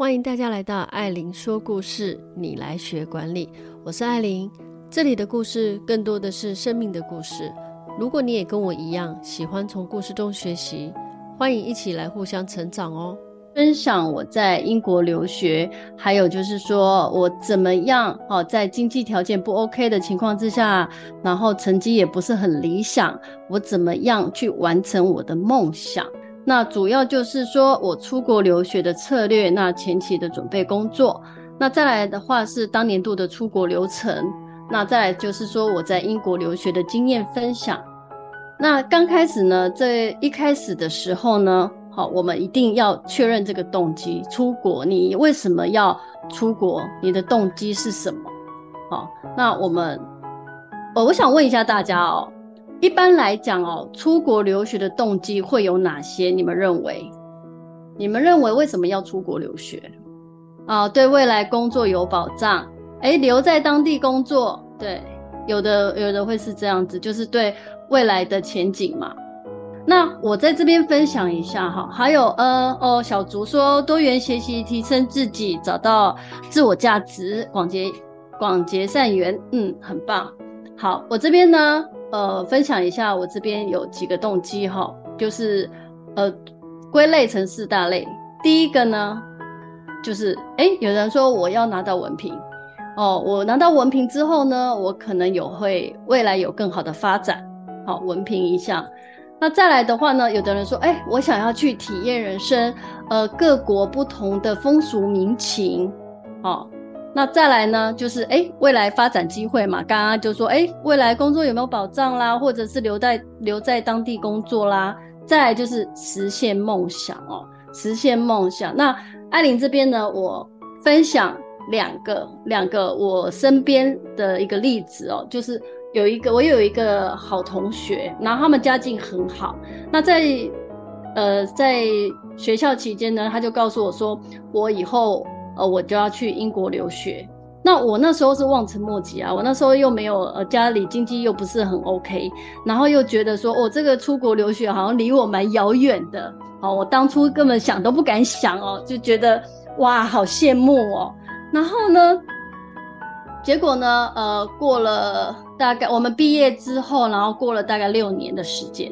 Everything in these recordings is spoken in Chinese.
欢迎大家来到艾琳说故事，你来学管理。我是艾琳，这里的故事更多的是生命的故事。如果你也跟我一样喜欢从故事中学习，欢迎一起来互相成长哦。分享我在英国留学，还有就是说我怎么样哦，在经济条件不 OK 的情况之下，然后成绩也不是很理想，我怎么样去完成我的梦想？那主要就是说我出国留学的策略，那前期的准备工作，那再来的话是当年度的出国流程，那再来就是说我在英国留学的经验分享。那刚开始呢，在一开始的时候呢，好，我们一定要确认这个动机。出国，你为什么要出国？你的动机是什么？好，那我们，呃，我想问一下大家哦，一般来讲哦，出国留学的动机会有哪些？你们认为？你们认为为什么要出国留学？啊，对未来工作有保障，诶，留在当地工作，对，有的有的会是这样子，就是对未来的前景嘛。那我在这边分享一下哈，还有呃哦，小竹说多元学习提升自己，找到自我价值，广结广结善缘，嗯，很棒。好，我这边呢，呃，分享一下我这边有几个动机哈，就是呃归类成四大类。第一个呢，就是哎，有人说我要拿到文凭哦，我拿到文凭之后呢，我可能有会未来有更好的发展。好，文凭一项。那再来的话呢，有的人说，哎、我想要去体验人生，呃，各国不同的风俗民情，好、哦。那再来呢，就是哎、未来发展机会嘛，刚刚就说，哎、未来工作有没有保障啦，或者是留在留在当地工作啦。再来就是实现梦想哦，实现梦想。那艾琳这边呢，我分享两个两个我身边的一个例子哦，就是。有一个，我有一个好同学，然后他们家境很好。那在呃在学校期间呢，他就告诉我说，我以后呃我就要去英国留学。那我那时候是望尘莫及啊，我那时候又没有呃家里经济又不是很 OK，然后又觉得说，我、哦、这个出国留学好像离我蛮遥远的。哦，我当初根本想都不敢想哦，就觉得哇好羡慕哦。然后呢，结果呢，呃过了。大概我们毕业之后，然后过了大概六年的时间，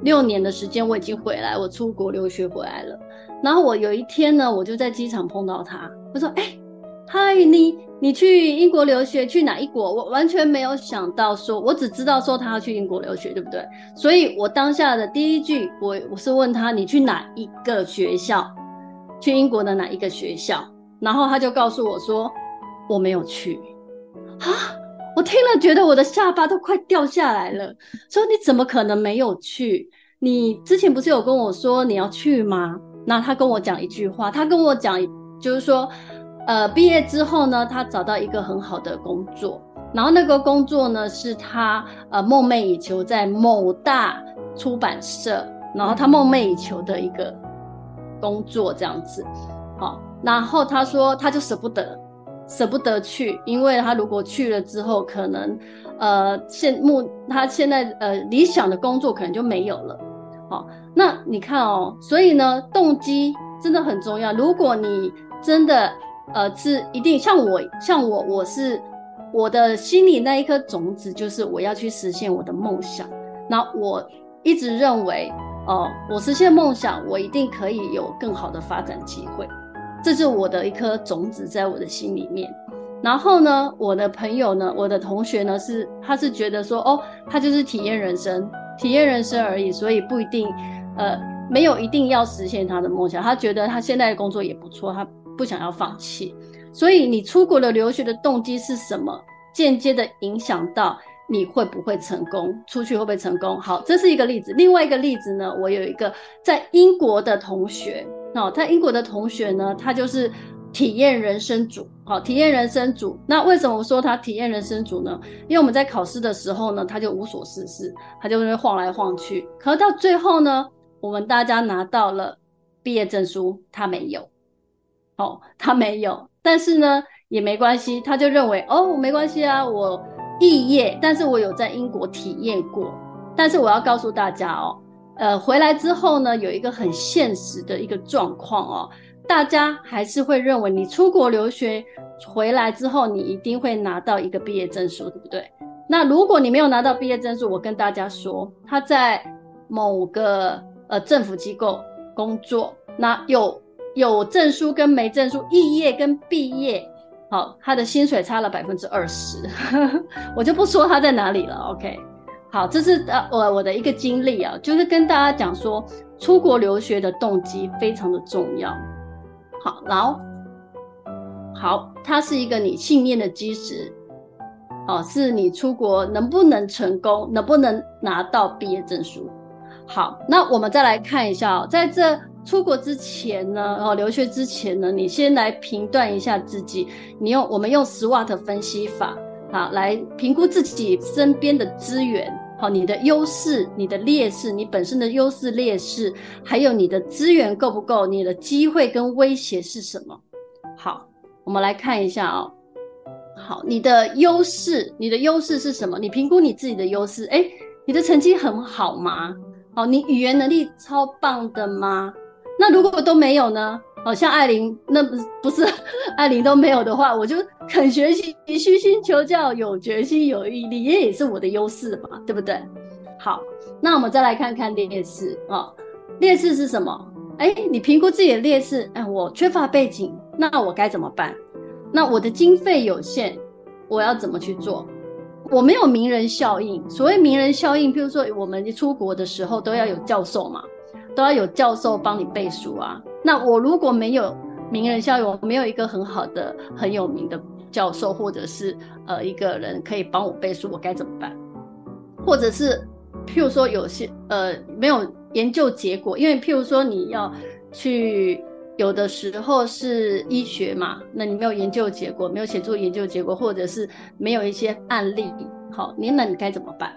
六年的时间我已经回来，我出国留学回来了。然后我有一天呢，我就在机场碰到他，我说：“哎，嗨，你你去英国留学，去哪一国？”我完全没有想到说，我只知道说他要去英国留学，对不对？所以我当下的第一句，我我是问他：“你去哪一个学校？去英国的哪一个学校？”然后他就告诉我说：“我没有去。”啊？我听了，觉得我的下巴都快掉下来了。说你怎么可能没有去？你之前不是有跟我说你要去吗？那他跟我讲一句话，他跟我讲就是说，呃，毕业之后呢，他找到一个很好的工作，然后那个工作呢是他呃梦寐以求在某大出版社，然后他梦寐以求的一个工作这样子。好，然后他说他就舍不得。舍不得去，因为他如果去了之后，可能，呃，现目他现在呃理想的工作可能就没有了。好，那你看哦，所以呢，动机真的很重要。如果你真的呃是一定像我像我我是我的心里那一颗种子，就是我要去实现我的梦想。那我一直认为哦，我实现梦想，我一定可以有更好的发展机会。这是我的一颗种子，在我的心里面。然后呢，我的朋友呢，我的同学呢，是他是觉得说，哦，他就是体验人生，体验人生而已，所以不一定，呃，没有一定要实现他的梦想。他觉得他现在的工作也不错，他不想要放弃。所以你出国的留学的动机是什么？间接的影响到你会不会成功，出去会不会成功？好，这是一个例子。另外一个例子呢，我有一个在英国的同学。哦，在英国的同学呢，他就是体验人生组，好，体验人生组。那为什么我说他体验人生组呢？因为我们在考试的时候呢，他就无所事事，他就会晃来晃去。可到最后呢，我们大家拿到了毕业证书，他没有。哦，他没有，但是呢也没关系，他就认为哦，没关系啊，我肄业，但是我有在英国体验过。但是我要告诉大家哦。呃，回来之后呢，有一个很现实的一个状况哦，大家还是会认为你出国留学回来之后，你一定会拿到一个毕业证书，对不对？那如果你没有拿到毕业证书，我跟大家说，他在某个呃政府机构工作，那有有证书跟没证书，肄业跟毕业，好，他的薪水差了百分之二十，我就不说他在哪里了。OK，好，这是呃我我的一个经历啊，就是跟大家讲说，出国留学的动机非常的重要。好，然后好，它是一个你信念的基石，哦，是你出国能不能成功，能不能拿到毕业证书。好，那我们再来看一下哦，在这出国之前呢，哦，留学之前呢，你先来评断一下自己，你用我们用 SWOT 分析法啊，来评估自己身边的资源。好，你的优势、你的劣势、你本身的优势劣势，还有你的资源够不够？你的机会跟威胁是什么？好，我们来看一下哦。好，你的优势，你的优势是什么？你评估你自己的优势，诶，你的成绩很好吗？好，你语言能力超棒的吗？那如果都没有呢？好像艾琳，那不是不是 艾琳都没有的话，我就肯学习、虚心求教、有决心、有毅力，也也是我的优势嘛，对不对？好，那我们再来看看劣势啊、哦，劣势是什么？哎，你评估自己的劣势，哎，我缺乏背景，那我该怎么办？那我的经费有限，我要怎么去做？我没有名人效应，所谓名人效应，譬如说我们出国的时候都要有教授嘛，都要有教授帮你背书啊。那我如果没有名人效应，我没有一个很好的、很有名的教授，或者是呃一个人可以帮我背书，我该怎么办？或者是譬如说有些呃没有研究结果，因为譬如说你要去有的时候是医学嘛，那你没有研究结果，没有写出研究结果，或者是没有一些案例，好，你那你该怎么办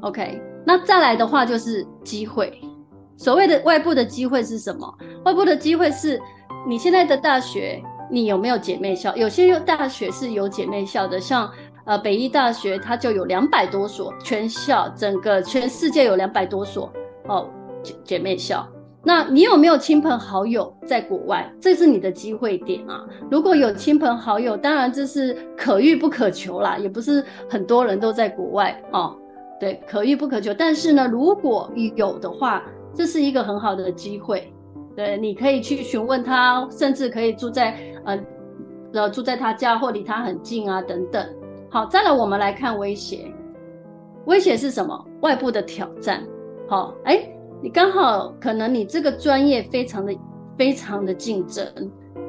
？OK，那再来的话就是机会。所谓的外部的机会是什么？外部的机会是你现在的大学，你有没有姐妹校？有些大学是有姐妹校的，像呃北医大学，它就有两百多所全校，整个全世界有两百多所哦姐姐妹校。那你有没有亲朋好友在国外？这是你的机会点啊！如果有亲朋好友，当然这是可遇不可求啦，也不是很多人都在国外哦。对，可遇不可求。但是呢，如果有的话，这是一个很好的机会，对，你可以去询问他，甚至可以住在呃呃住在他家或离他很近啊等等。好，再来我们来看威胁，威胁是什么？外部的挑战。好，哎，你刚好可能你这个专业非常的非常的竞争，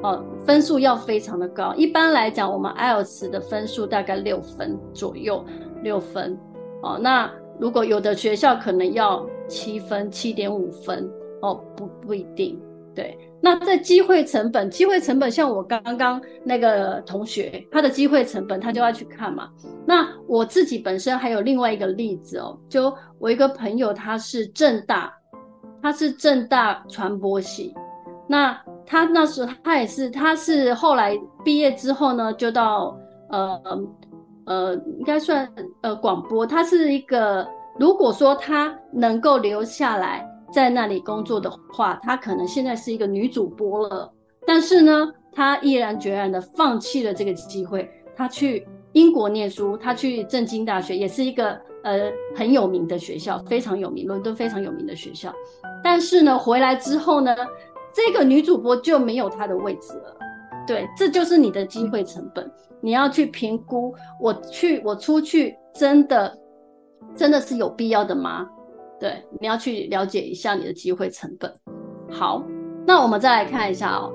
哦，分数要非常的高。一般来讲，我们 IELTS 的分数大概六分左右，六分。哦，那如果有的学校可能要。七分，七点五分哦，不不一定。对，那这机会成本，机会成本，像我刚刚那个同学，他的机会成本，他就要去看嘛。那我自己本身还有另外一个例子哦，就我一个朋友，他是正大，他是正大传播系，那他那时候他也是，他是后来毕业之后呢，就到呃呃，应该算呃广播，他是一个。如果说她能够留下来在那里工作的话，她可能现在是一个女主播了。但是呢，她毅然决然的放弃了这个机会，她去英国念书，她去政经大学，也是一个呃很有名的学校，非常有名，伦敦非常有名的学校。但是呢，回来之后呢，这个女主播就没有她的位置了。对，这就是你的机会成本，你要去评估，我去，我出去真的。真的是有必要的吗？对，你要去了解一下你的机会成本。好，那我们再来看一下哦。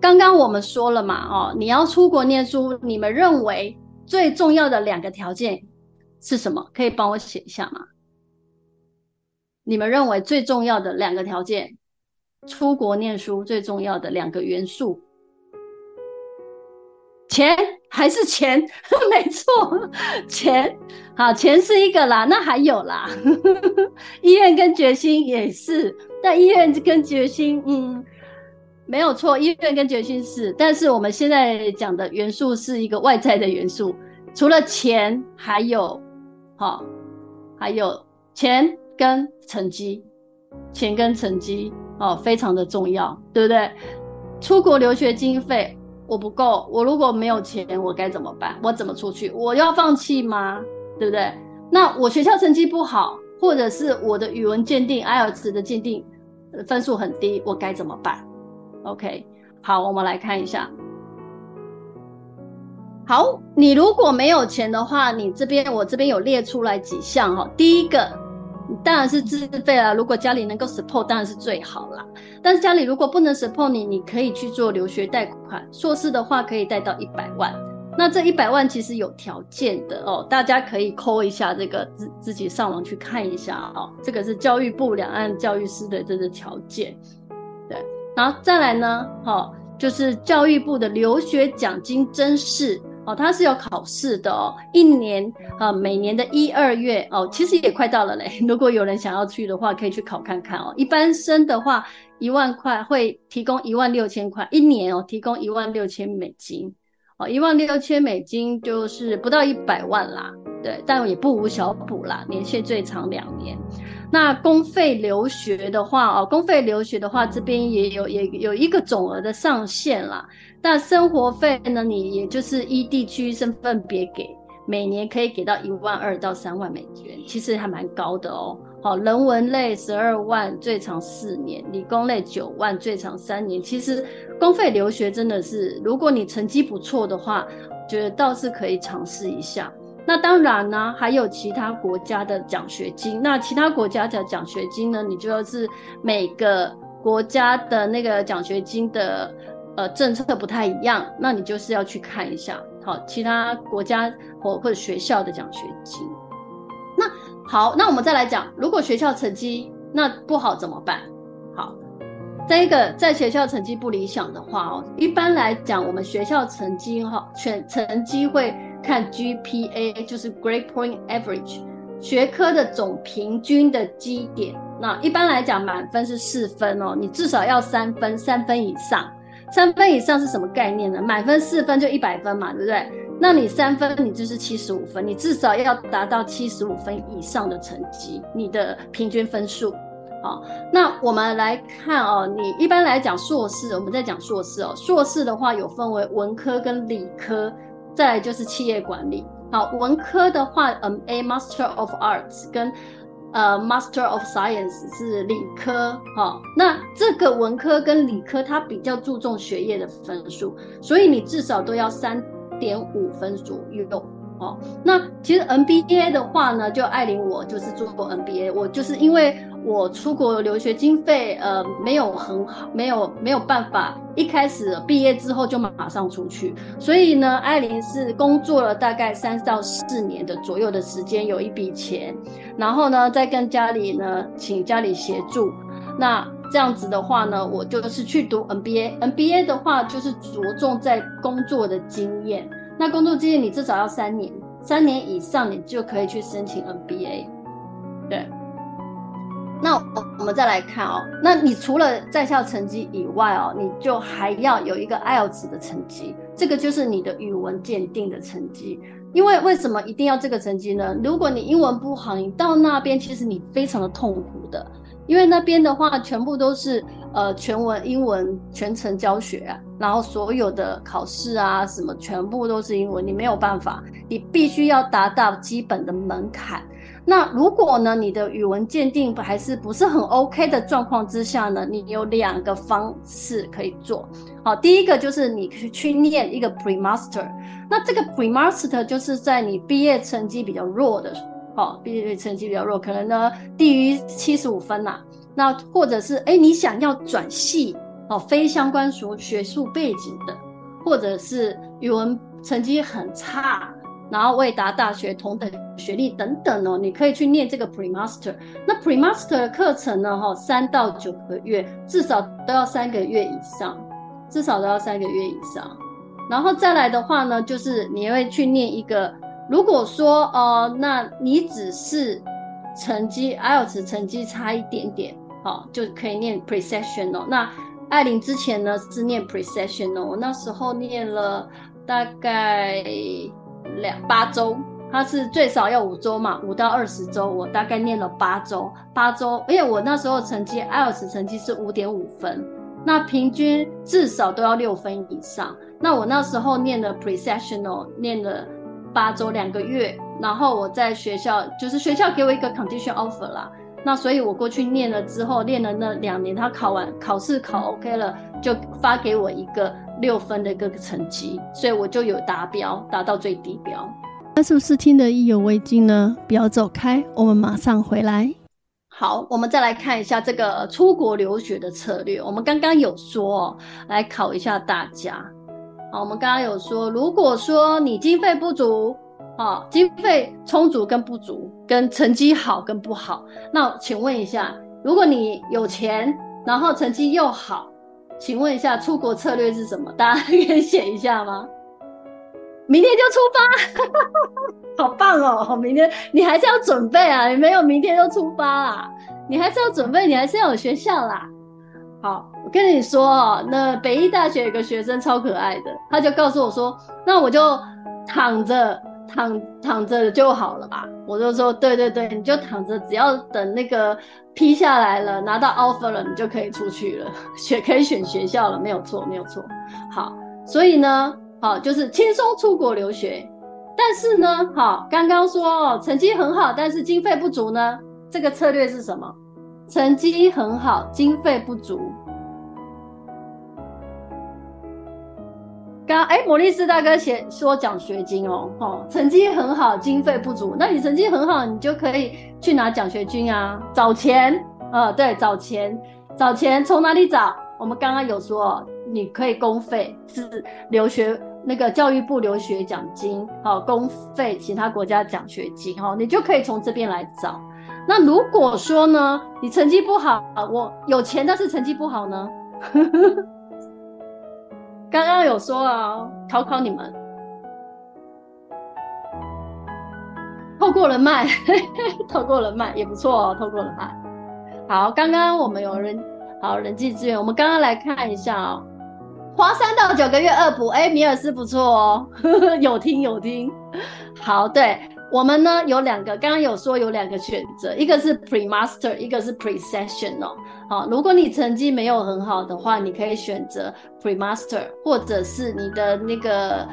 刚刚我们说了嘛，哦，你要出国念书，你们认为最重要的两个条件是什么？可以帮我写一下吗？你们认为最重要的两个条件，出国念书最重要的两个元素，钱。还是钱，没错，钱。好，钱是一个啦，那还有啦，医院跟决心也是，但医院跟决心，嗯，没有错，医院跟决心是，但是我们现在讲的元素是一个外在的元素，除了钱，还有，好，还有钱跟成绩，钱跟成绩哦，非常的重要，对不对？出国留学经费我不够，我如果没有钱，我该怎么办？我怎么出去？我要放弃吗？对不对？那我学校成绩不好，或者是我的语文鉴定、IELTS 的鉴定分数很低，我该怎么办？OK，好，我们来看一下。好，你如果没有钱的话，你这边我这边有列出来几项哈。第一个。当然是自费啦，如果家里能够 support，当然是最好啦。但是家里如果不能 support 你，你可以去做留学贷款，硕士的话可以贷到一百万。那这一百万其实有条件的哦，大家可以抠一下这个自自己上网去看一下哦。这个是教育部两岸教育司的这个条件，对。然后再来呢，好，就是教育部的留学奖金甄试。哦，它是有考试的哦，一年呃，每年的一二月哦，其实也快到了嘞。如果有人想要去的话，可以去考看看哦。一般生的话，一万块会提供一万六千块一年哦，提供一万六千美金哦，一万六千美金就是不到一百万啦，对，但也不无小补啦，年限最长两年。那公费留学的话哦，公费留学的话，这边也有也有一个总额的上限啦。那生活费呢？你也就是依地区身份别给，每年可以给到一万二到三万美元，其实还蛮高的哦。好，人文类十二万，最长四年；理工类九万，最长三年。其实公费留学真的是，如果你成绩不错的话，觉得倒是可以尝试一下。那当然呢，还有其他国家的奖学金。那其他国家的奖学金呢？你就要是每个国家的那个奖学金的。呃，政策不太一样，那你就是要去看一下，好，其他国家或或者学校的奖学金。那好，那我们再来讲，如果学校成绩那不好怎么办？好，再一个，在学校成绩不理想的话哦，一般来讲，我们学校成绩哈，全成绩会看 GPA，就是 Grade Point Average，学科的总平均的基点。那一般来讲，满分是四分哦，你至少要三分，三分以上。三分以上是什么概念呢？满分四分就一百分嘛，对不对？那你三分，你就是七十五分，你至少要达到七十五分以上的成绩，你的平均分数。好，那我们来看哦，你一般来讲硕士，我们在讲硕士哦，硕士的话有分为文科跟理科，再来就是企业管理。好，文科的话，嗯，A Master of Arts 跟。呃，Master of Science 是理科，哦，那这个文科跟理科它比较注重学业的分数，所以你至少都要三点五分左右，哦。那其实 MBA 的话呢，就艾琳我就是做过 MBA，我就是因为。我出国留学经费，呃，没有很好，没有没有办法，一开始毕业之后就马上出去，所以呢，艾琳是工作了大概三到四年的左右的时间，有一笔钱，然后呢，再跟家里呢，请家里协助，那这样子的话呢，我就是去读 MBA，MBA 的话就是着重在工作的经验，那工作经验你至少要三年，三年以上你就可以去申请 MBA，对。那我们再来看哦，那你除了在校成绩以外哦，你就还要有一个 IELTS 的成绩，这个就是你的语文鉴定的成绩。因为为什么一定要这个成绩呢？如果你英文不好，你到那边其实你非常的痛苦的，因为那边的话全部都是呃全文英文全程教学，然后所有的考试啊什么全部都是英文，你没有办法，你必须要达到基本的门槛。那如果呢，你的语文鉴定还是不是很 OK 的状况之下呢，你有两个方式可以做。好，第一个就是你去去念一个 Pre-Master，那这个 Pre-Master 就是在你毕业成绩比较弱的，哦，毕业成绩比较弱，可能呢低于七十五分呐、那或者是哎你想要转系哦，非相关学学术背景的，或者是语文成绩很差。然后未达大学同等学历等等哦，你可以去念这个 Pre-Master。那 Pre-Master 的课程呢，哈，三到九个月，至少都要三个月以上，至少都要三个月以上。然后再来的话呢，就是你会去念一个，如果说哦，那你只是成绩 IELTS 成绩差一点点，好，就可以念 Precessional。那艾琳之前呢是念 Precessional，我那时候念了大概。两八周，它是最少要五周嘛，五到二十周，我大概念了八周，八周，因为我那时候成绩，IELTS 成绩是五点五分，那平均至少都要六分以上。那我那时候念了 Precessional，念了八周两个月，然后我在学校就是学校给我一个 condition offer 啦。那所以我过去念了之后，念了那两年，他考完考试考 OK 了，就发给我一个六分的一个成绩，所以我就有达标，达到最低标。那是不是听得意犹未尽呢？不要走开，我们马上回来。好，我们再来看一下这个出国留学的策略。我们刚刚有说，来考一下大家。好，我们刚刚有说，如果说你经费不足，啊，经费充足跟不足，跟成绩好跟不好，那请问一下，如果你有钱，然后成绩又好，请问一下出国策略是什么？大家 可以写一下吗？明天就出发，好棒哦！明天你还是要准备啊，你没有明天就出发啦，你还是要准备，你还是要有学校啦。好，我跟你说哦，那北医大学有个学生超可爱的，他就告诉我说，那我就躺着躺躺着就好了吧。我就说，对对对，你就躺着，只要等那个批下来了，拿到 offer 了，你就可以出去了，选可以选学校了，没有错，没有错。好，所以呢。好，就是轻松出国留学，但是呢，好，刚刚说哦，成绩很好，但是经费不足呢，这个策略是什么？成绩很好，经费不足。刚哎，摩利斯大哥写说奖学金哦，哦，成绩很好，经费不足，那你成绩很好，你就可以去拿奖学金啊，找钱，呃，对，找钱，找钱从哪里找？我们刚刚有说，你可以公费是留学。那个教育部留学奖金，好，公费其他国家奖学金，哦，你就可以从这边来找。那如果说呢，你成绩不好，我有钱，但是成绩不好呢？刚刚有说啊，考考你们，透过人脉，透过人脉也不错哦，透过人脉。好，刚刚我们有人，好，人际资源，我们刚刚来看一下啊、哦。花三到九个月二补，哎，米尔斯不错哦，有听有听。好，对我们呢有两个，刚刚有说有两个选择，一个是 pre-master，一个是 pre-sessional。好，如果你成绩没有很好的话，你可以选择 pre-master，或者是你的那个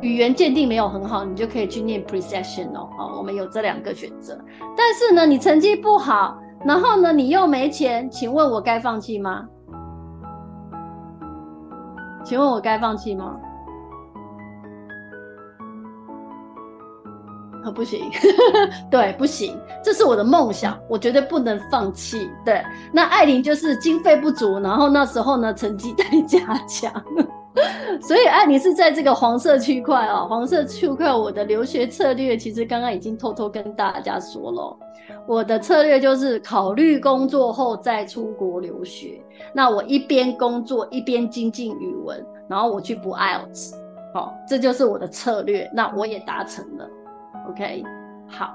语言鉴定没有很好，你就可以去念 pre-sessional。好，我们有这两个选择。但是呢，你成绩不好，然后呢，你又没钱，请问我该放弃吗？请问我该放弃吗？啊，不行，对，不行，这是我的梦想，我绝对不能放弃。对，那艾琳就是经费不足，然后那时候呢，成绩待加强，所以艾琳是在这个黄色区块哦，黄色区块，我的留学策略其实刚刚已经偷偷跟大家说了。我的策略就是考虑工作后再出国留学。那我一边工作一边精进语文，然后我去补 IELTS。好，这就是我的策略。那我也达成了。OK，好。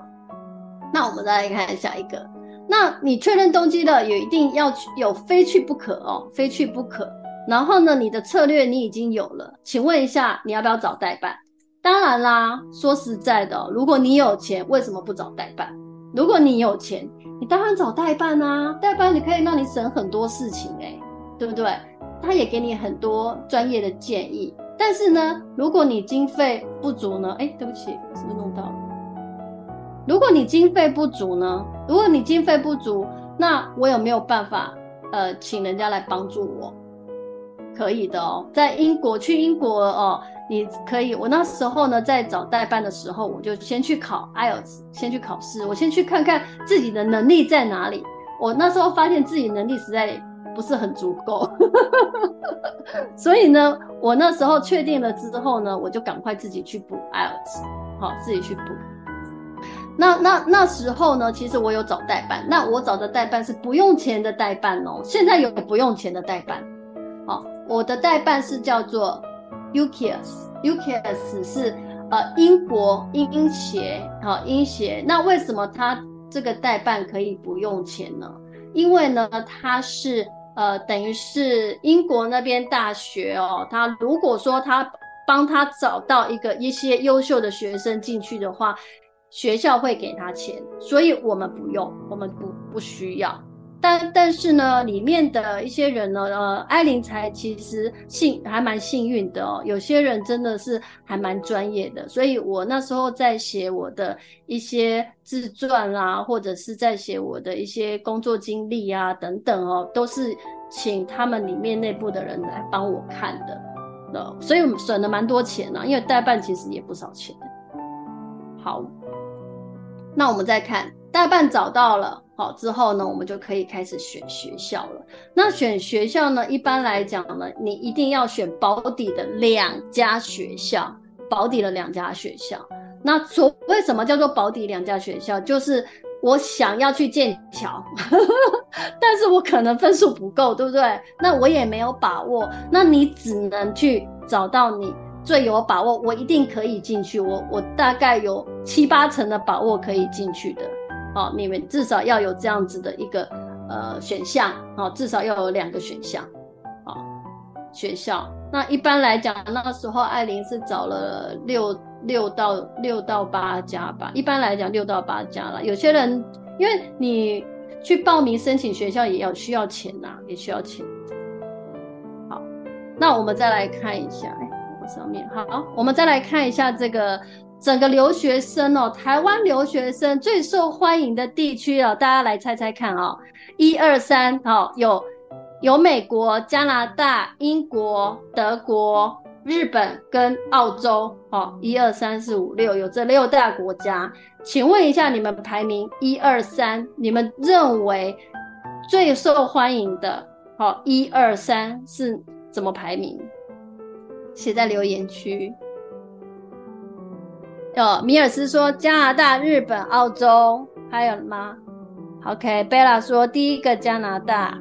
那我们再来看下一个。那你确认动机了，也一定要去，有非去不可哦，非去不可。然后呢，你的策略你已经有了，请问一下，你要不要找代办？当然啦，说实在的，如果你有钱，为什么不找代办？如果你有钱，你当然找代办啊！代办你可以让你省很多事情，欸，诶，对不对？他也给你很多专业的建议。但是呢，如果你经费不足呢？哎，对不起，是不是弄到了？如果你经费不足呢？如果你经费不足，那我有没有办法呃，请人家来帮助我？可以的哦，在英国去英国哦。你可以，我那时候呢，在找代办的时候，我就先去考 IELTS，先去考试，我先去看看自己的能力在哪里。我那时候发现自己能力实在不是很足够，所以呢，我那时候确定了之后呢，我就赶快自己去补 IELTS，好，自己去补。那那那时候呢，其实我有找代办，那我找的代办是不用钱的代办哦。现在有不用钱的代办，好，我的代办是叫做。UCAS，UCAS 是呃英国英协，好、英协。那为什么他这个代办可以不用钱呢？因为呢，他是呃等于是英国那边大学哦，他如果说他帮他找到一个一些优秀的学生进去的话，学校会给他钱，所以我们不用，我们不不需要。但但是呢，里面的一些人呢，呃，艾琳才其实幸还蛮幸运的哦。有些人真的是还蛮专业的，所以我那时候在写我的一些自传啊，或者是在写我的一些工作经历啊等等哦，都是请他们里面内部的人来帮我看的。呃，所以我们省了蛮多钱啊，因为代办其实也不少钱。好，那我们再看代办找到了。好之后呢，我们就可以开始选学校了。那选学校呢，一般来讲呢，你一定要选保底的两家学校，保底的两家学校。那所谓什么叫做保底两家学校？就是我想要去剑桥，但是我可能分数不够，对不对？那我也没有把握。那你只能去找到你最有把握，我一定可以进去。我我大概有七八成的把握可以进去的。哦，你们至少要有这样子的一个呃选项，哦，至少要有两个选项，哦，学校。那一般来讲，那时候艾琳是找了六六到六到八家吧。一般来讲，六到八家了。有些人因为你去报名申请学校也要需要钱呐、也需要钱。好，那我们再来看一下，上面好，我们再来看一下这个。整个留学生哦，台湾留学生最受欢迎的地区哦，大家来猜猜看哦，一二三，好，有有美国、加拿大、英国、德国、日本跟澳洲，好，一二三四五六，有这六大国家，请问一下你们排名一二三，你们认为最受欢迎的，好，一二三是怎么排名？写在留言区。哦，米尔斯说加拿大、日本、澳洲，还有吗？OK，贝拉说第一个加拿大。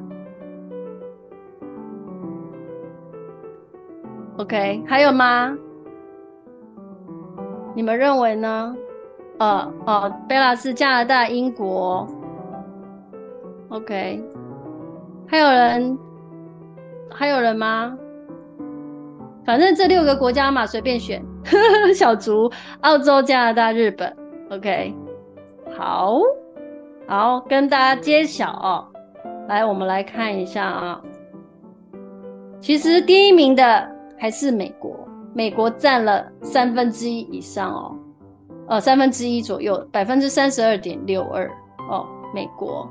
OK，还有吗？你们认为呢？哦哦，贝拉是加拿大、英国。OK，还有人？还有人吗？反正这六个国家嘛，随便选。小竹，澳洲、加拿大、日本，OK，好，好，跟大家揭晓哦。来，我们来看一下啊。其实第一名的还是美国，美国占了三分之一以上哦，呃，三分之一左右，百分之三十二点六二哦，美国，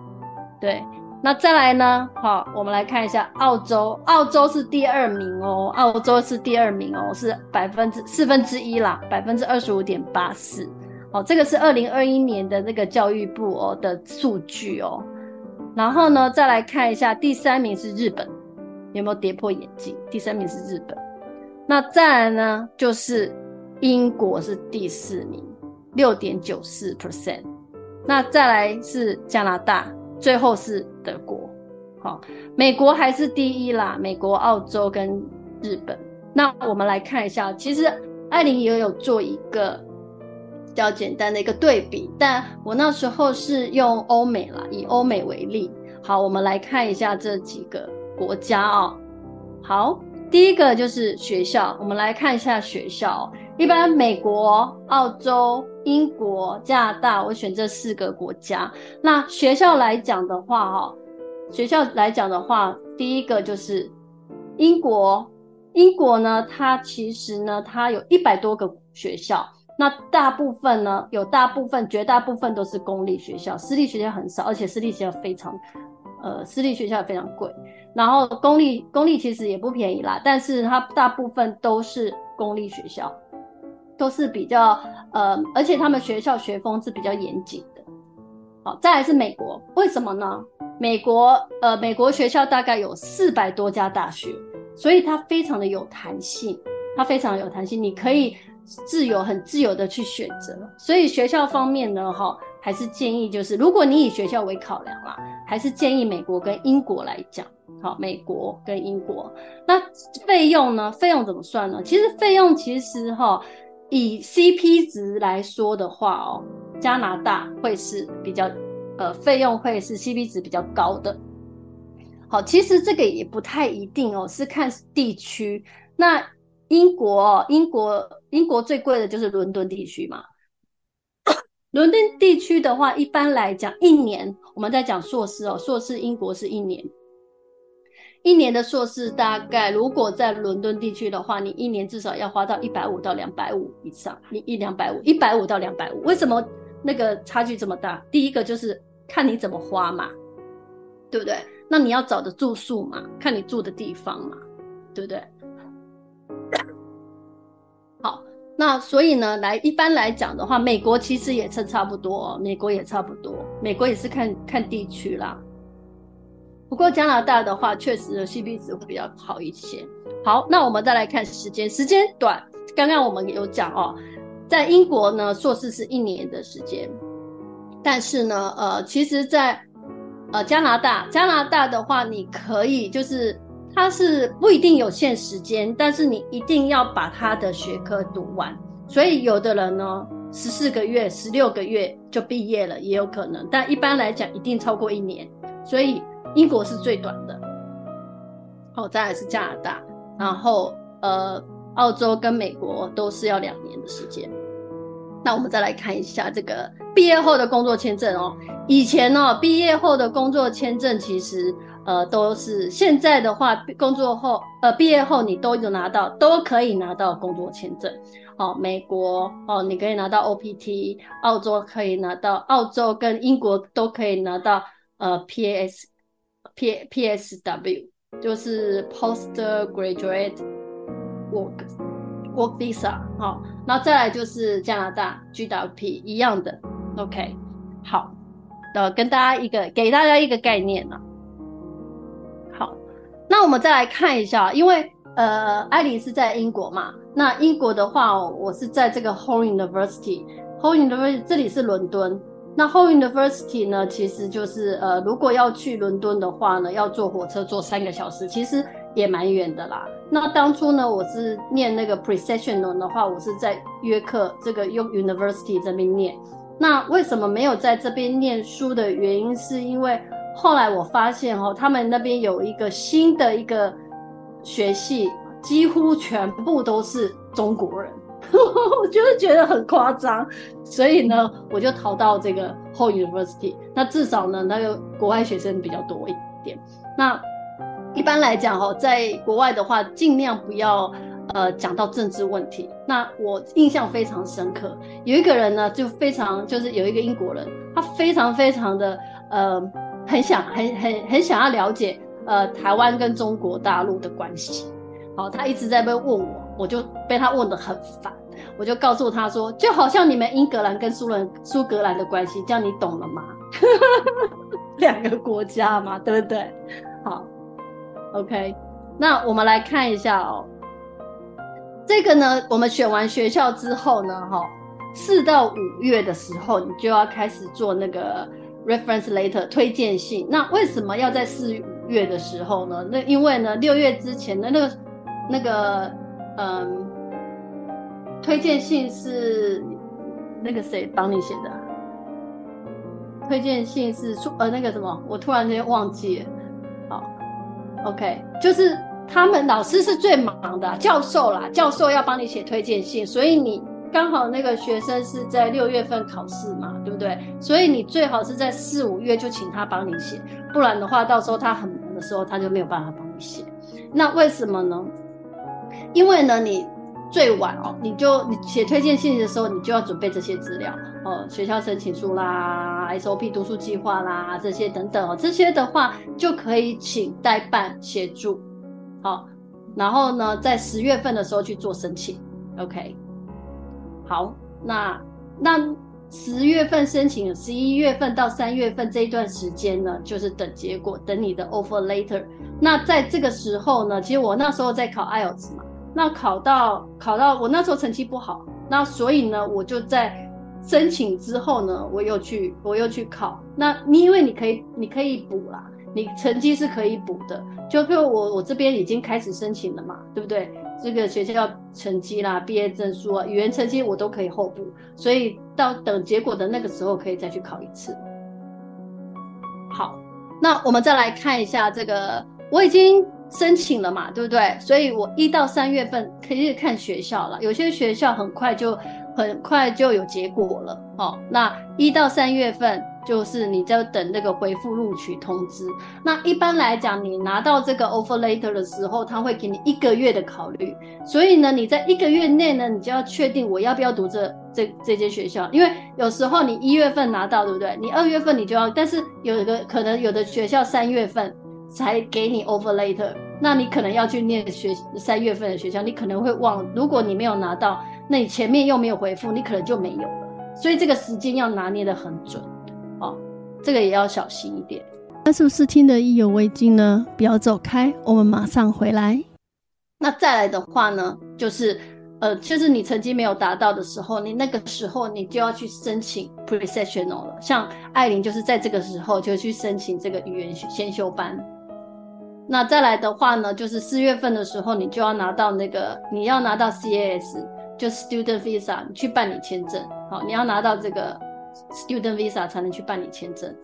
对。那再来呢？好，我们来看一下澳洲，澳洲是第二名哦，澳洲是第二名哦，是百分之四分之一啦，百分之二十五点八四。好，这个是二零二一年的那个教育部哦的数据哦。然后呢，再来看一下第三名是日本，有没有跌破眼镜？第三名是日本。那再来呢，就是英国是第四名，六点九四 percent。那再来是加拿大。最后是德国，好，美国还是第一啦。美国、澳洲跟日本。那我们来看一下，其实艾琳也有做一个比较简单的一个对比，但我那时候是用欧美啦，以欧美为例。好，我们来看一下这几个国家哦。好，第一个就是学校，我们来看一下学校。一般美国、澳洲、英国、加拿大，我选这四个国家。那学校来讲的话，哈，学校来讲的话，第一个就是英国。英国呢，它其实呢，它有一百多个学校。那大部分呢，有大部分、绝大部分都是公立学校，私立学校很少，而且私立学校非常，呃，私立学校非常贵。然后公立公立其实也不便宜啦，但是它大部分都是公立学校。都是比较呃，而且他们学校学风是比较严谨的。好，再来是美国，为什么呢？美国呃，美国学校大概有四百多家大学，所以它非常的有弹性，它非常有弹性，你可以自由很自由的去选择。所以学校方面呢，哈，还是建议就是，如果你以学校为考量啦，还是建议美国跟英国来讲。好，美国跟英国，那费用呢？费用怎么算呢？其实费用其实哈。以 CP 值来说的话哦，加拿大会是比较，呃，费用会是 CP 值比较高的。好，其实这个也不太一定哦，是看地区。那英国，英国，英国最贵的就是伦敦地区嘛。伦敦地区的话，一般来讲，一年我们在讲硕士哦，硕士英国是一年，一年的硕士大概如果在伦敦地区的话，你一年至少要花到一百五到两百五以上，你一两百五，一百五到两百五，为什么那个差距这么大？第一个就是看你怎么花嘛，对不对？那你要找的住宿嘛，看你住的地方嘛，对不对？好那所以呢，来一般来讲的话，美国其实也是差不多，美国也差不多，美国也是看看地区啦。不过加拿大的话，确实 CP 值会比较好一些。好，那我们再来看时间，时间短。刚刚我们有讲哦，在英国呢，硕士是一年的时间，但是呢，呃，其实在呃加拿大，加拿大的话，你可以就是。它是不一定有限时间，但是你一定要把它的学科读完。所以有的人呢，十四个月、十六个月就毕业了，也有可能。但一般来讲，一定超过一年。所以英国是最短的。好，再来是加拿大，然后呃，澳洲跟美国都是要两年的时间。那我们再来看一下这个毕业后的工作签证哦。以前呢，毕业后的工作签证其实。呃，都是现在的话，工作后，呃，毕业后你都有拿到，都可以拿到工作签证。哦，美国哦，你可以拿到 OPT，澳洲可以拿到，澳洲跟英国都可以拿到，呃，PAS、P、PSW，就是 Postgraduate Work Work Visa。好，然后再来就是加拿大 GWP 一样的。OK，好，呃，跟大家一个给大家一个概念呢。那我们再来看一下，因为呃，艾琳是在英国嘛。那英国的话，我是在这个 Home University，Home University 这里是伦敦。那 Home University 呢，其实就是呃，如果要去伦敦的话呢，要坐火车坐三个小时，其实也蛮远的啦。那当初呢，我是念那个 Precessional 的话，我是在约克这个 University 这边念。那为什么没有在这边念书的原因，是因为。后来我发现哦，他们那边有一个新的一个学系，几乎全部都是中国人，我就是觉得很夸张，所以呢，我就逃到这个 Hull University。那至少呢，那个国外学生比较多一点。那一般来讲哦，在国外的话，尽量不要呃讲到政治问题。那我印象非常深刻，有一个人呢，就非常就是有一个英国人，他非常非常的呃。很想很很很想要了解，呃，台湾跟中国大陆的关系。好，他一直在被问我，我就被他问得很烦，我就告诉他说，就好像你们英格兰跟苏伦苏格兰的关系，这样你懂了吗？两个国家嘛，对不对？好，OK，那我们来看一下哦。这个呢，我们选完学校之后呢，哈，四到五月的时候，你就要开始做那个。Reference letter 推荐信，那为什么要在四月的时候呢？那因为呢，六月之前的那个那个嗯，推荐信是那个谁帮你写的？推荐信是出呃那个什么，我突然间忘记了。好，OK，就是他们老师是最忙的，教授啦，教授要帮你写推荐信，所以你。刚好那个学生是在六月份考试嘛，对不对？所以你最好是在四五月就请他帮你写，不然的话，到时候他很忙的时候，他就没有办法帮你写。那为什么呢？因为呢，你最晚哦，你就你写推荐信的时候，你就要准备这些资料哦，学校申请书啦、SOP 读书计划啦这些等等哦，这些的话就可以请代办协助，好，然后呢，在十月份的时候去做申请，OK。好，那那十月份申请，十一月份到三月份这一段时间呢，就是等结果，等你的 offer later。那在这个时候呢，其实我那时候在考 IELTS 嘛，那考到考到我那时候成绩不好，那所以呢，我就在申请之后呢，我又去我又去考。那你因为你可以你可以补啦，你成绩是可以补的，就比如我我这边已经开始申请了嘛，对不对？这个学校成绩啦、毕业证书啊、语言成绩我都可以后补，所以到等结果的那个时候可以再去考一次。好，那我们再来看一下这个，我已经申请了嘛，对不对？所以我一到三月份可以看学校了，有些学校很快就很快就有结果了哦。那一到三月份。就是你在等那个回复录取通知。那一般来讲，你拿到这个 offer letter 的时候，他会给你一个月的考虑。所以呢，你在一个月内呢，你就要确定我要不要读这这这间学校。因为有时候你一月份拿到，对不对？你二月份你就要，但是有一个可能有的学校三月份才给你 offer letter，那你可能要去念学三月份的学校，你可能会忘。如果你没有拿到，那你前面又没有回复，你可能就没有了。所以这个时间要拿捏的很准。哦，这个也要小心一点。那是不是听得意犹未尽呢？不要走开，我们马上回来。那再来的话呢，就是呃，就是你成绩没有达到的时候，你那个时候你就要去申请 pre-sessional 了。像艾琳就是在这个时候就去申请这个语言先修班。那再来的话呢，就是四月份的时候，你就要拿到那个你要拿到 CAS，就 Student Visa，你去办理签证。好，你要拿到这个。Student Visa 才能去办理签证。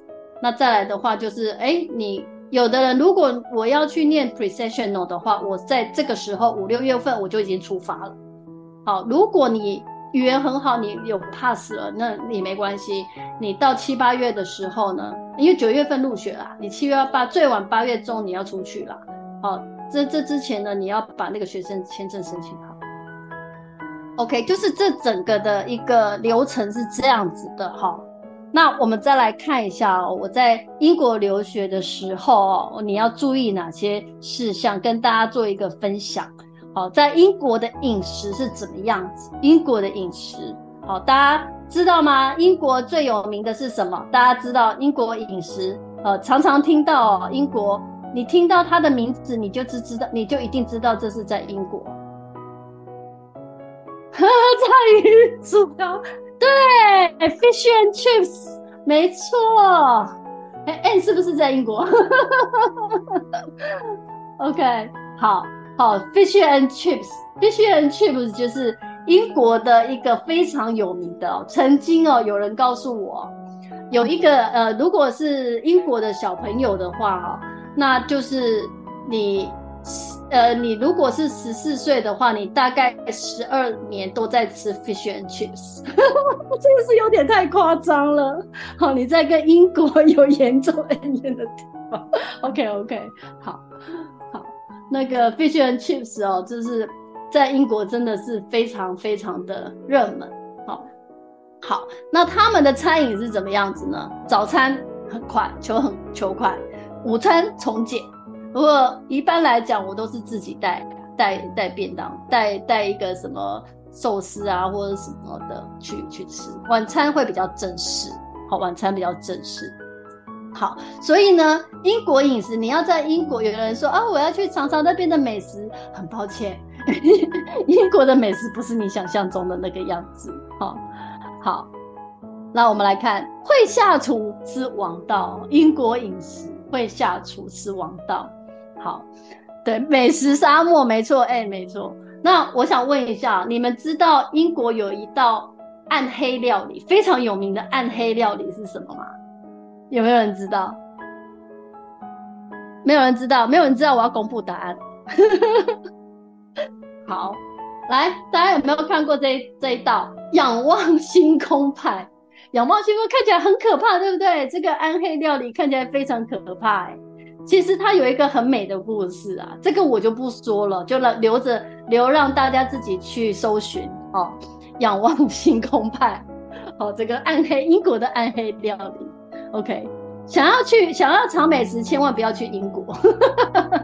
那再来的话就是，哎，你有的人如果我要去念 Precessional 的话，我在这个时候五六月份我就已经出发了。好，如果你语言很好，你有 pass 了，那你没关系。你到七八月的时候呢，因为九月份入学啦，你七月八最晚八月中你要出去啦。好，这这之前呢，你要把那个学生签证申请好。OK，就是这整个的一个流程是这样子的哈。那我们再来看一下哦，我在英国留学的时候哦，你要注意哪些事项，跟大家做一个分享。好，在英国的饮食是怎么样子？英国的饮食，好，大家知道吗？英国最有名的是什么？大家知道英国饮食，呃，常常听到哦，英国，你听到它的名字，你就知知道，你就一定知道这是在英国。在于薯条，对，fish and chips，没错。哎，Anne 是不是在英国？OK，好好，fish and chips，fish and chips 就是英国的一个非常有名的哦。曾经哦，有人告诉我，有一个呃，如果是英国的小朋友的话哦，那就是你。呃，你如果是十四岁的话，你大概十二年都在吃 fish and chips，这个是有点太夸张了。好，你在跟英国有严重 恩怨的地方。OK OK，好，那个 fish and chips 哦，就是在英国真的是非常非常的热门。好，好，那他们的餐饮是怎么样子呢？早餐很快，求很求快，午餐从简。不过一般来讲，我都是自己带带带便当，带带一个什么寿司啊或者什么的去去吃。晚餐会比较正式，好，晚餐比较正式。好，所以呢，英国饮食，你要在英国，有的人说啊，我要去尝尝那边的美食，很抱歉，英国的美食不是你想象中的那个样子。好，好，那我们来看，会下厨是王道，英国饮食会下厨是王道。好，对，美食沙漠没错，哎，没错。那我想问一下，你们知道英国有一道暗黑料理，非常有名的暗黑料理是什么吗？有没有人知道？没有人知道，没有人知道，我要公布答案。好，来，大家有没有看过这这一道仰望星空派？仰望星空看起来很可怕，对不对？这个暗黑料理看起来非常可怕，哎。其实它有一个很美的故事啊，这个我就不说了，就让留着留让大家自己去搜寻哦。仰望星空派，哦，这个暗黑英国的暗黑料理，OK。想要去想要尝美食，千万不要去英国，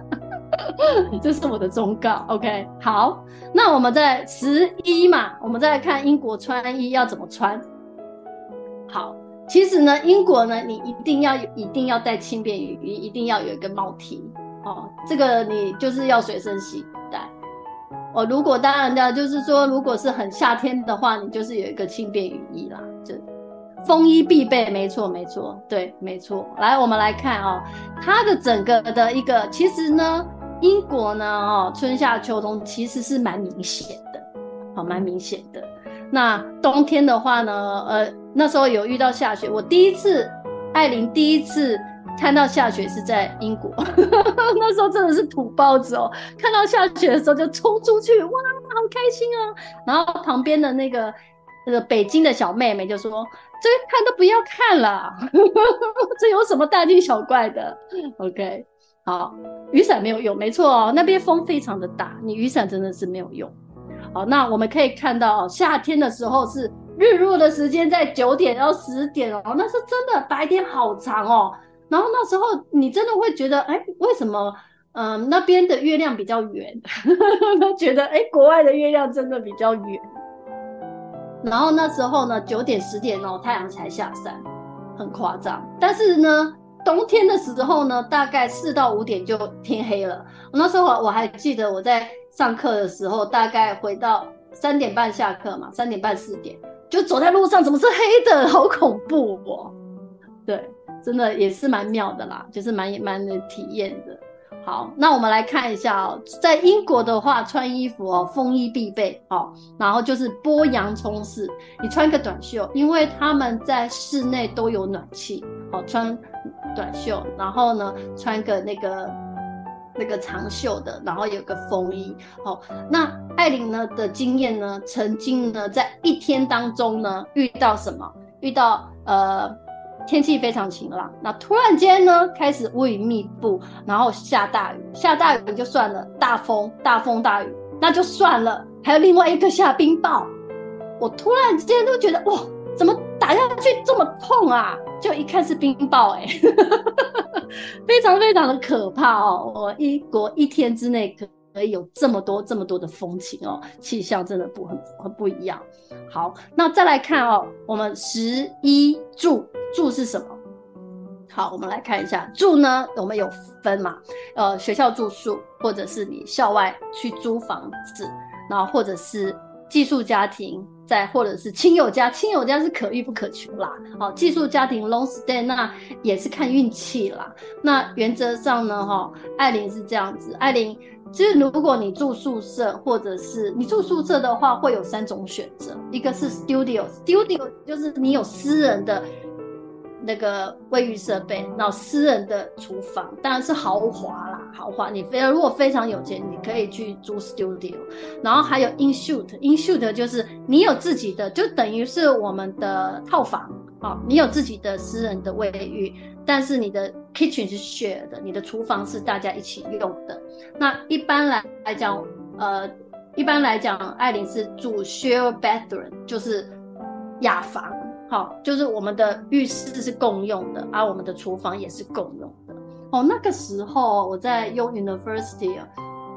这是我的忠告，OK。好，那我们在十一嘛，我们再来看英国穿衣要怎么穿，好。其实呢，英国呢，你一定要一定要带轻便雨衣，一定要有一个帽 T 哦。这个你就是要随身携带哦。如果当然的，就是说，如果是很夏天的话，你就是有一个轻便雨衣啦。这风衣必备，没错没错，对，没错。来，我们来看哦，它的整个的一个，其实呢，英国呢，哦，春夏秋冬其实是蛮明显的，好，蛮明显的。那冬天的话呢，呃，那时候有遇到下雪。我第一次，艾琳第一次看到下雪是在英国，那时候真的是土包子哦。看到下雪的时候就冲出去，哇，好开心啊。然后旁边的那个那个北京的小妹妹就说：“这看都不要看了，这有什么大惊小怪的？”OK，好，雨伞没有用，没错哦，那边风非常的大，你雨伞真的是没有用。好，那我们可以看到，夏天的时候是日落的时间在九点到十点哦，那是真的白天好长哦。然后那时候你真的会觉得，哎，为什么？嗯，那边的月亮比较圆，觉得哎，国外的月亮真的比较圆。然后那时候呢，九点十点哦，太阳才下山，很夸张。但是呢，冬天的时候呢，大概四到五点就天黑了。我那时候我还记得我在上课的时候，大概回到三点半下课嘛，三点半四点就走在路上，怎么是黑的？好恐怖哦！对，真的也是蛮妙的啦，就是蛮蛮能体验的。好，那我们来看一下哦，在英国的话，穿衣服哦，风衣必备哦，然后就是剥洋葱式，你穿个短袖，因为他们在室内都有暖气，哦，穿短袖，然后呢，穿个那个那个长袖的，然后有个风衣，哦，那艾琳呢的经验呢，曾经呢在一天当中呢遇到什么？遇到呃。天气非常晴朗，那突然间呢，开始乌云密布，然后下大雨，下大雨就算了，大风，大风大雨那就算了，还有另外一个下冰雹，我突然之间都觉得哇，怎么打下去这么痛啊？就一看是冰雹，哎，非常非常的可怕哦！我一国一天之内可。可以有这么多这么多的风情哦，气象真的不很很不一样。好，那再来看哦，我们十一住住是什么？好，我们来看一下住呢，我们有分嘛？呃，学校住宿，或者是你校外去租房子，然后或者是寄宿家庭，再或者是亲友家，亲友家是可遇不可求啦。好，寄宿家庭 long stay 那也是看运气啦。那原则上呢，哈，艾琳是这样子，艾琳。其实，如果你住宿舍，或者是你住宿舍的话，会有三种选择。一个是 studio，studio 就是你有私人的那个卫浴设备，然后私人的厨房，当然是豪华啦，豪华。你非如果非常有钱，你可以去租 studio。然后还有 in suite，in suite 就是你有自己的，就等于是我们的套房。哦，你有自己的私人的卫浴，但是你的 kitchen 是 share 的，你的厨房是大家一起用的。那一般来来讲，呃，一般来讲，艾琳是住 share bathroom，就是雅房。好，就是我们的浴室是共用的，而、我们的厨房也是共用的。哦，那个时候我在用 University，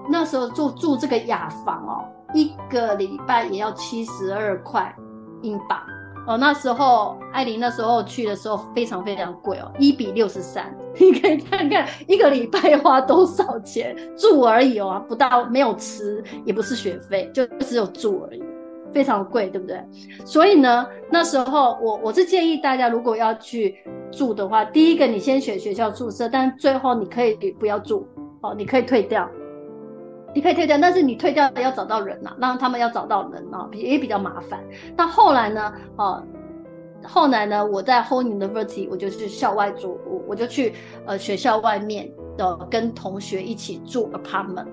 那时候住住这个雅房哦，一个礼拜也要七十二块英镑。哦，那时候艾琳那时候去的时候非常非常贵哦，一比六十三，你可以看看一个礼拜花多少钱住而已哦，不到没有吃，也不是学费，就只有住而已，非常贵，对不对？所以呢，那时候我我是建议大家如果要去住的话，第一个你先选学校宿舍，但最后你可以不要住哦，你可以退掉。你可以退掉，但是你退掉要找到人呐、啊，让他们要找到人啊，比也比较麻烦。那后来呢？哦，后来呢？我在 Home University，我就去校外住，我，我就去呃学校外面的跟同学一起住 apartment，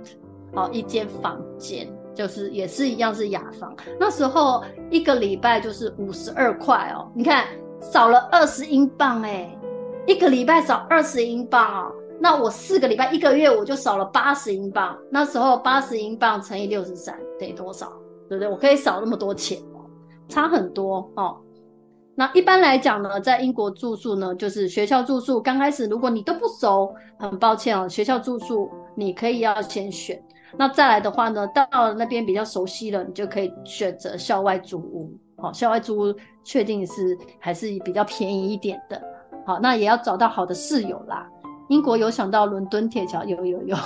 哦，一间房间，就是也是一样是雅房。那时候一个礼拜就是五十二块哦，你看少了二十英镑哎，一个礼拜少二十英镑哦。那我四个礼拜一个月我就少了八十英镑，那时候八十英镑乘以六十三等于多少？对不对？我可以少那么多钱哦，差很多哦。那一般来讲呢，在英国住宿呢，就是学校住宿。刚开始如果你都不熟，很抱歉哦，学校住宿你可以要先选。那再来的话呢，到那边比较熟悉了，你就可以选择校外租屋。好，校外租屋确定是还是比较便宜一点的。好，那也要找到好的室友啦。英国有想到伦敦铁桥，有有有，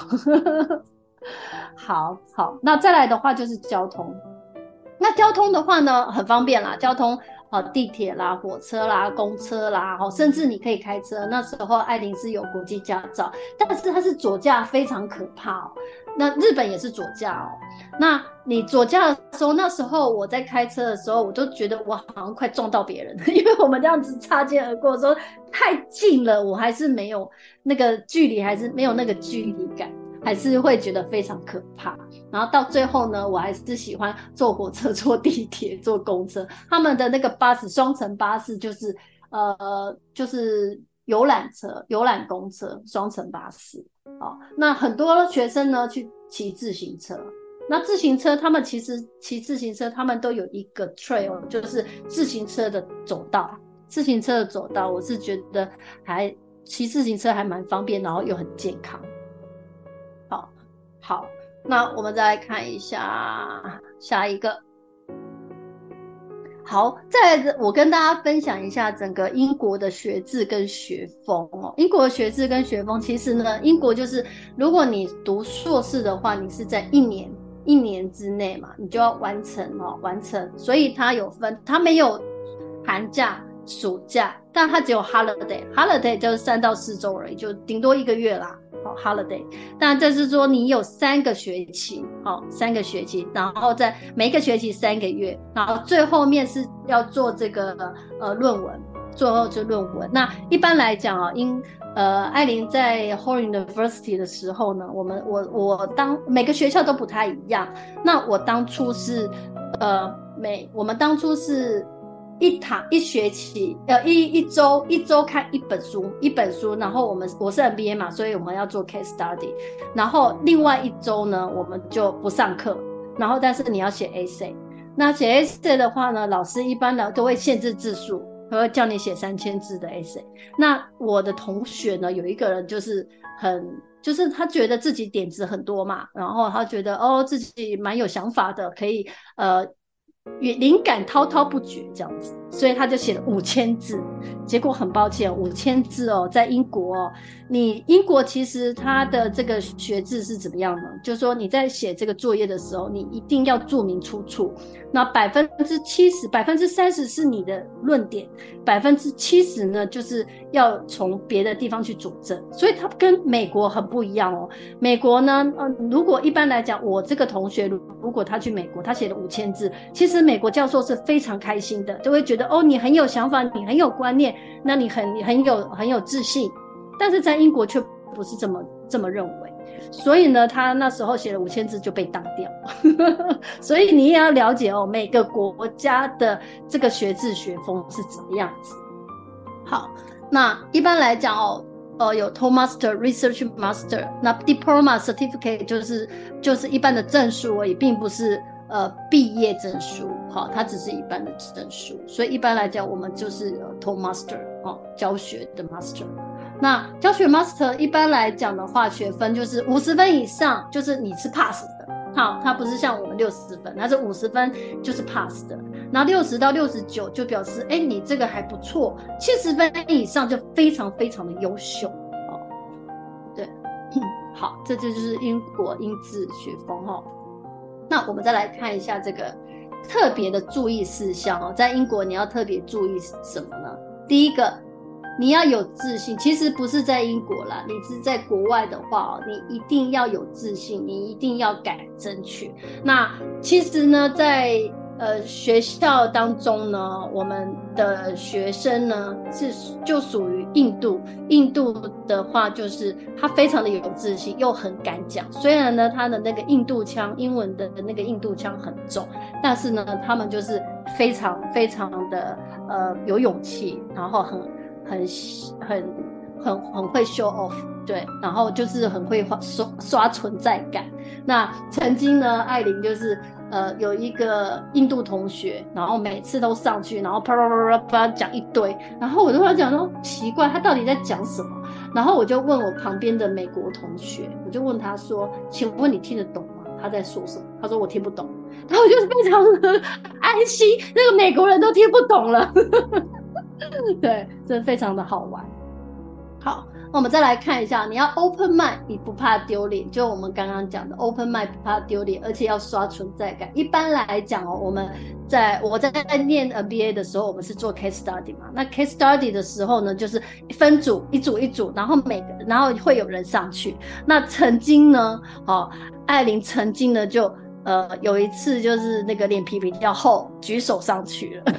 好好，那再来的话就是交通，那交通的话呢，很方便啦，交通。哦，地铁啦、火车啦、公车啦，哦，甚至你可以开车。那时候艾琳是有国际驾照，但是它是左驾，非常可怕哦。那日本也是左驾哦。那你左驾的时候，那时候我在开车的时候，我都觉得我好像快撞到别人了，因为我们这样子擦肩而过的时候太近了，我还是没有那个距离，还是没有那个距离感。还是会觉得非常可怕。然后到最后呢，我还是喜欢坐火车、坐地铁、坐公车。他们的那个巴士，双层巴士就是呃，就是游览车、游览公车、双层巴士。好，那很多学生呢去骑自行车。那自行车，他们其实骑自行车，他们都有一个 trail，就是自行车的走道。自行车的走道，我是觉得还骑自行车还蛮方便，然后又很健康。好，那我们再来看一下下一个。好，再来我跟大家分享一下整个英国的学制跟学风哦。英国的学制跟学风，其实呢，英国就是如果你读硕士的话，你是在一年。一年之内嘛，你就要完成哦，完成。所以它有分，它没有寒假、暑假，但它只有 holiday，holiday 就是三到四周而已，就顶多一个月啦。哦，holiday。但这是说你有三个学期，哦，三个学期，然后在每个学期三个月，然后最后面是要做这个呃论文，最后就论文。那一般来讲啊，因呃，艾琳在 Hull University 的时候呢，我们我我当每个学校都不太一样。那我当初是，呃，每我们当初是一堂一学期，呃，一一周一周看一本书，一本书。然后我们我是 MBA 嘛，所以我们要做 case study。然后另外一周呢，我们就不上课。然后但是你要写 essay。那写 essay 的话呢，老师一般呢都会限制字数。他会叫你写三千字的 essay。那我的同学呢，有一个人就是很，就是他觉得自己点子很多嘛，然后他觉得哦，自己蛮有想法的，可以呃，与灵感滔滔不绝这样子，所以他就写了五千字。结果很抱歉，五千字哦，在英国哦，你英国其实它的这个学制是怎么样呢？就是说你在写这个作业的时候，你一定要注明出处。那百分之七十、百分之三十是你的论点，百分之七十呢，就是要从别的地方去佐证。所以它跟美国很不一样哦。美国呢，呃，如果一般来讲，我这个同学如果他去美国，他写了五千字，其实美国教授是非常开心的，都会觉哦，你很有想法，你很有观念。那你很你很有很有自信，但是在英国却不是这么这么认为，所以呢，他那时候写了五千字就被当掉，所以你也要了解哦，每个国家的这个学制学风是怎么样子。好，那一般来讲哦，呃，有 t o Master、Research Master，那 Diploma Certificate 就是就是一般的证书而已，并不是。呃，毕业证书，好，它只是一般的证书，所以一般来讲，我们就是 Toastmaster 哦，教学的 Master。那教学 Master 一般来讲的话，学分就是五十分以上，就是你是 pass 的，好，它不是像我们六十分，它是五十分就是 pass 的。那六十到六十九就表示，哎，你这个还不错，七十分以上就非常非常的优秀哦。对，好，这就是英国英制学风哦。那我们再来看一下这个特别的注意事项哦，在英国你要特别注意什么呢？第一个，你要有自信。其实不是在英国啦，你是在国外的话，你一定要有自信，你一定要敢争取。那其实呢，在呃，学校当中呢，我们的学生呢是就属于印度。印度的话，就是他非常的有自信，又很敢讲。虽然呢，他的那个印度腔，英文的那个印度腔很重，但是呢，他们就是非常非常的呃有勇气，然后很很很很很会 show off，对，然后就是很会刷刷存在感。那曾经呢，艾琳就是。呃，有一个印度同学，然后每次都上去，然后啪啪啪啪啪讲一堆，然后我就会讲说奇怪，他到底在讲什么？然后我就问我旁边的美国同学，我就问他说：“请问你听得懂吗？他在说什么？”他说：“我听不懂。”然后我就非常的安心，那个美国人都听不懂了，对，这非常的好玩。好。那我们再来看一下，你要 open mind，你不怕丢脸，就我们刚刚讲的 open mind 不怕丢脸，而且要刷存在感。一般来讲哦，我们在我在念 MBA 的时候，我们是做 case study 嘛。那 case study 的时候呢，就是分组，一组一组，然后每个然后会有人上去。那曾经呢，哦，艾琳曾经呢就呃有一次就是那个脸皮比较厚，举手上去了，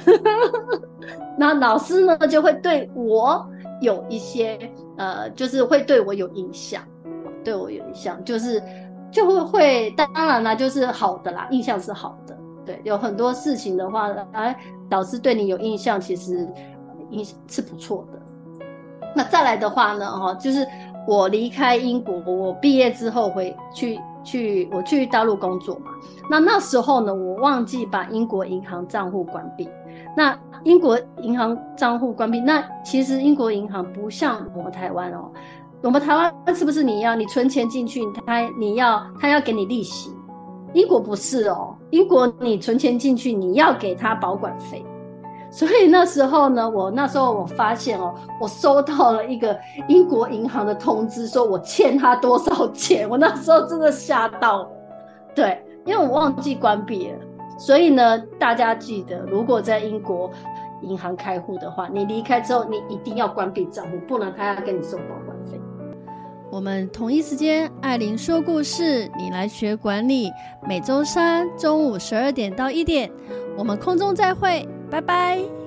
那老师呢就会对我。有一些呃，就是会对我有影响，对我有印象，就是就会会，当然啦，就是好的啦，印象是好的。对，有很多事情的话，哎，导师对你有印象，其实印是不错的。那再来的话呢，哈，就是我离开英国，我毕业之后回去去，我去大陆工作嘛。那那时候呢，我忘记把英国银行账户关闭。那英国银行账户关闭，那其实英国银行不像我们台湾哦，我们台湾是不是你要你存钱进去，他你要他要给你利息？英国不是哦，英国你存钱进去，你要给他保管费。所以那时候呢，我那时候我发现哦，我收到了一个英国银行的通知，说我欠他多少钱。我那时候真的吓到了，对，因为我忘记关闭了。所以呢，大家记得，如果在英国银行开户的话，你离开之后，你一定要关闭账户，不然他要跟你收保管费。我们同一时间，艾琳说故事，你来学管理，每周三中午十二点到一点，我们空中再会。拜拜。